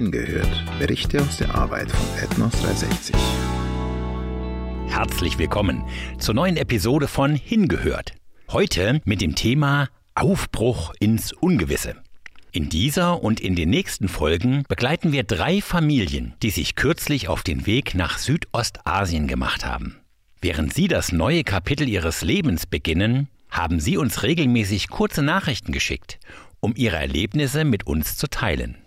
Hingehört. Berichte aus der Arbeit von Ethnos 360. Herzlich willkommen zur neuen Episode von Hingehört. Heute mit dem Thema Aufbruch ins Ungewisse. In dieser und in den nächsten Folgen begleiten wir drei Familien, die sich kürzlich auf den Weg nach Südostasien gemacht haben. Während sie das neue Kapitel ihres Lebens beginnen, haben sie uns regelmäßig kurze Nachrichten geschickt, um ihre Erlebnisse mit uns zu teilen.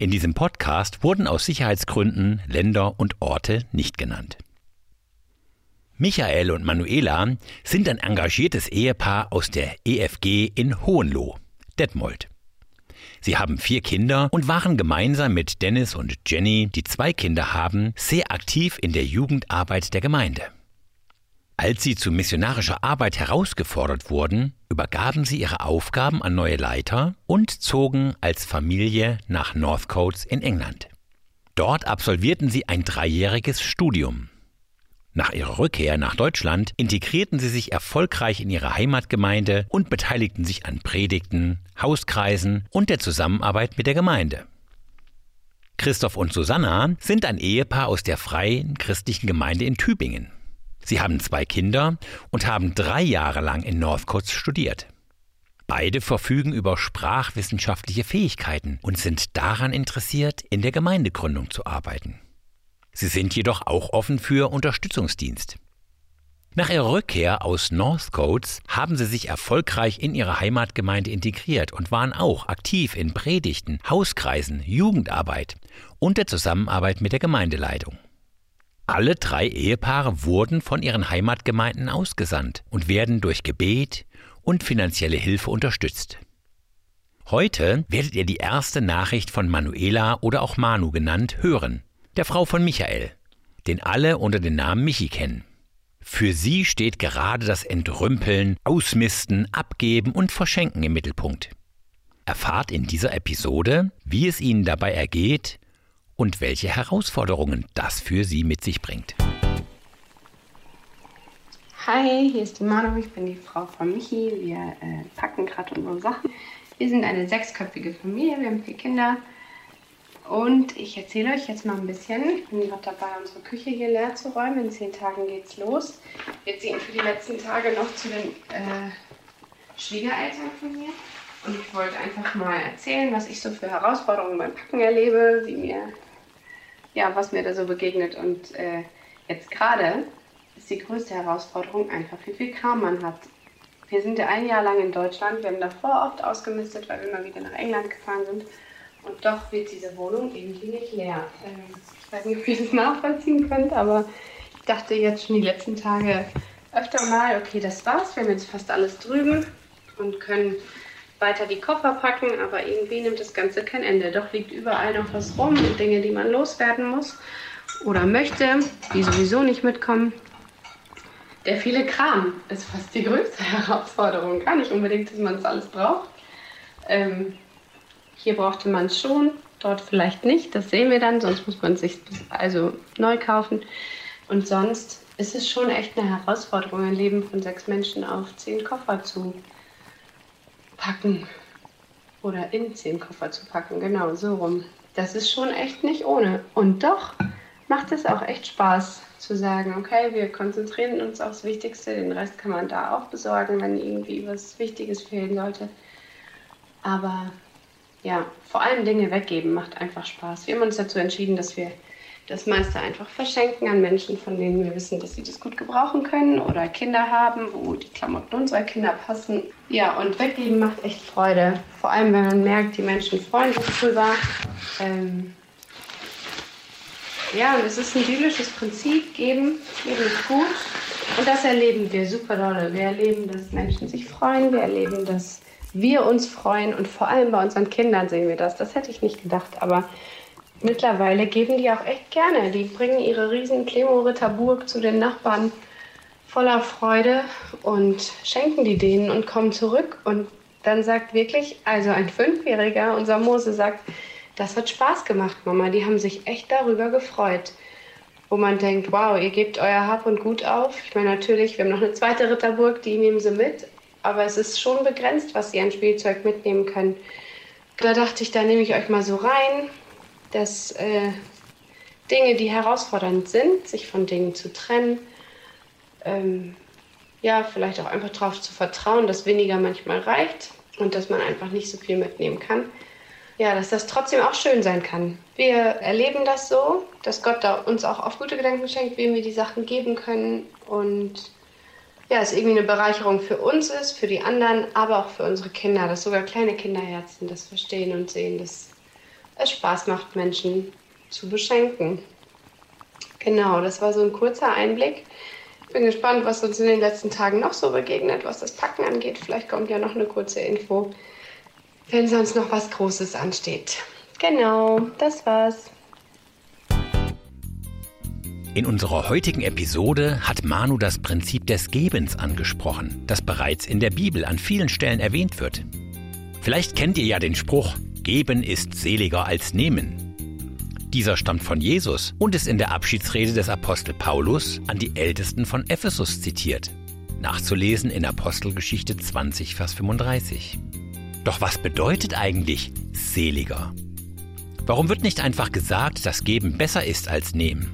In diesem Podcast wurden aus Sicherheitsgründen Länder und Orte nicht genannt. Michael und Manuela sind ein engagiertes Ehepaar aus der EFG in Hohenloh, Detmold. Sie haben vier Kinder und waren gemeinsam mit Dennis und Jenny, die zwei Kinder haben, sehr aktiv in der Jugendarbeit der Gemeinde. Als sie zu missionarischer Arbeit herausgefordert wurden, übergaben sie ihre Aufgaben an neue Leiter und zogen als Familie nach Northcotes in England. Dort absolvierten sie ein dreijähriges Studium. Nach ihrer Rückkehr nach Deutschland integrierten sie sich erfolgreich in ihre Heimatgemeinde und beteiligten sich an Predigten, Hauskreisen und der Zusammenarbeit mit der Gemeinde. Christoph und Susanna sind ein Ehepaar aus der freien christlichen Gemeinde in Tübingen. Sie haben zwei Kinder und haben drei Jahre lang in Northcotes studiert. Beide verfügen über sprachwissenschaftliche Fähigkeiten und sind daran interessiert, in der Gemeindegründung zu arbeiten. Sie sind jedoch auch offen für Unterstützungsdienst. Nach ihrer Rückkehr aus Northcotes haben sie sich erfolgreich in ihre Heimatgemeinde integriert und waren auch aktiv in Predigten, Hauskreisen, Jugendarbeit und der Zusammenarbeit mit der Gemeindeleitung. Alle drei Ehepaare wurden von ihren Heimatgemeinden ausgesandt und werden durch Gebet und finanzielle Hilfe unterstützt. Heute werdet ihr die erste Nachricht von Manuela oder auch Manu genannt hören, der Frau von Michael, den alle unter dem Namen Michi kennen. Für sie steht gerade das Entrümpeln, Ausmisten, Abgeben und Verschenken im Mittelpunkt. Erfahrt in dieser Episode, wie es ihnen dabei ergeht und welche Herausforderungen das für sie mit sich bringt. Hi, hier ist die Manu, ich bin die Frau von Michi. Wir äh, packen gerade unsere Sachen. Wir sind eine sechsköpfige Familie, wir haben vier Kinder. Und ich erzähle euch jetzt mal ein bisschen. Ich bin gerade dabei, unsere Küche hier leer zu räumen. In zehn Tagen geht's los. Wir ziehen für die letzten Tage noch zu den äh, Schwiegereltern von mir. Und ich wollte einfach mal erzählen, was ich so für Herausforderungen beim Packen erlebe, wie mir ja, was mir da so begegnet. Und äh, jetzt gerade ist die größte Herausforderung einfach, wie viel Kram man hat. Wir sind ja ein Jahr lang in Deutschland. Wir haben davor oft ausgemistet, weil wir immer wieder nach England gefahren sind. Und doch wird diese Wohnung irgendwie nicht leer. Ähm, ich weiß nicht, ob ihr das nachvollziehen könnt, aber ich dachte jetzt schon die letzten Tage öfter mal, okay, das war's. Wir haben jetzt fast alles drüben und können weiter die Koffer packen, aber irgendwie nimmt das Ganze kein Ende. Doch liegt überall noch was rum Dinge, die man loswerden muss oder möchte, die sowieso nicht mitkommen. Der viele Kram ist fast die größte Herausforderung. Gar nicht unbedingt, dass man es alles braucht. Ähm, hier brauchte man es schon, dort vielleicht nicht. Das sehen wir dann, sonst muss man es sich also neu kaufen. Und sonst ist es schon echt eine Herausforderung, ein Leben von sechs Menschen auf zehn Koffer zu packen oder in zehn Koffer zu packen, genau so rum. Das ist schon echt nicht ohne. Und doch macht es auch echt Spaß zu sagen, okay, wir konzentrieren uns aufs Wichtigste, den Rest kann man da auch besorgen, wenn irgendwie was Wichtiges fehlen sollte. Aber ja, vor allem Dinge weggeben macht einfach Spaß. Wir haben uns dazu entschieden, dass wir das meiste einfach verschenken an Menschen, von denen wir wissen, dass sie das gut gebrauchen können oder Kinder haben, wo die Klamotten unserer Kinder passen. Ja, und weggeben macht echt Freude. Vor allem, wenn man merkt, die Menschen freuen sich drüber. Ähm ja, und es ist ein biblisches Prinzip, geben, geben ist gut. Und das erleben wir super dolle. Wir erleben, dass Menschen sich freuen, wir erleben, dass wir uns freuen und vor allem bei unseren Kindern sehen wir das. Das hätte ich nicht gedacht, aber mittlerweile geben die auch echt gerne. Die bringen ihre riesen Klemo-Ritterburg zu den Nachbarn voller Freude und schenken die denen und kommen zurück. Und dann sagt wirklich, also ein Fünfjähriger, unser Mose sagt, das hat Spaß gemacht, Mama. Die haben sich echt darüber gefreut. Wo man denkt, wow, ihr gebt euer Hab und Gut auf. Ich meine, natürlich, wir haben noch eine zweite Ritterburg, die nehmen sie mit. Aber es ist schon begrenzt, was sie an Spielzeug mitnehmen können. Da dachte ich, da nehme ich euch mal so rein dass äh, Dinge, die herausfordernd sind, sich von Dingen zu trennen, ähm, ja, vielleicht auch einfach darauf zu vertrauen, dass weniger manchmal reicht und dass man einfach nicht so viel mitnehmen kann. Ja, dass das trotzdem auch schön sein kann. Wir erleben das so, dass Gott da uns auch auf gute Gedanken schenkt, wem wir die Sachen geben können und ja, es irgendwie eine Bereicherung für uns ist, für die anderen, aber auch für unsere Kinder, dass sogar kleine Kinderherzen das verstehen und sehen, dass es Spaß macht, Menschen zu beschenken. Genau, das war so ein kurzer Einblick. Ich bin gespannt, was uns in den letzten Tagen noch so begegnet, was das Packen angeht. Vielleicht kommt ja noch eine kurze Info, wenn sonst noch was Großes ansteht. Genau, das war's. In unserer heutigen Episode hat Manu das Prinzip des Gebens angesprochen, das bereits in der Bibel an vielen Stellen erwähnt wird. Vielleicht kennt ihr ja den Spruch, Geben ist seliger als Nehmen. Dieser stammt von Jesus und ist in der Abschiedsrede des Apostel Paulus an die Ältesten von Ephesus zitiert. Nachzulesen in Apostelgeschichte 20, Vers 35. Doch was bedeutet eigentlich seliger? Warum wird nicht einfach gesagt, dass Geben besser ist als Nehmen?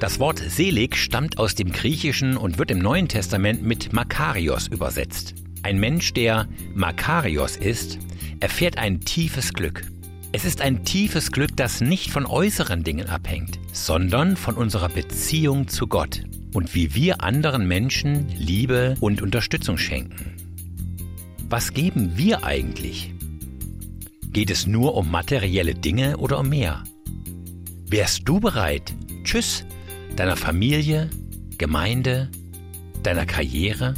Das Wort selig stammt aus dem Griechischen und wird im Neuen Testament mit Makarios übersetzt. Ein Mensch, der Makarios ist, erfährt ein tiefes Glück. Es ist ein tiefes Glück, das nicht von äußeren Dingen abhängt, sondern von unserer Beziehung zu Gott und wie wir anderen Menschen Liebe und Unterstützung schenken. Was geben wir eigentlich? Geht es nur um materielle Dinge oder um mehr? Wärst du bereit, Tschüss deiner Familie, Gemeinde, deiner Karriere,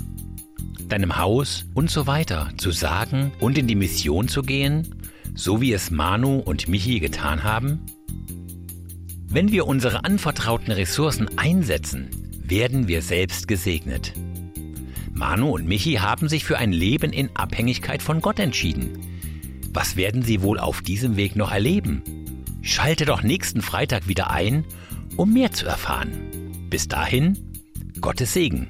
deinem Haus und so weiter zu sagen und in die Mission zu gehen, so wie es Manu und Michi getan haben? Wenn wir unsere anvertrauten Ressourcen einsetzen, werden wir selbst gesegnet. Manu und Michi haben sich für ein Leben in Abhängigkeit von Gott entschieden. Was werden sie wohl auf diesem Weg noch erleben? Schalte doch nächsten Freitag wieder ein um mehr zu erfahren. Bis dahin, Gottes Segen.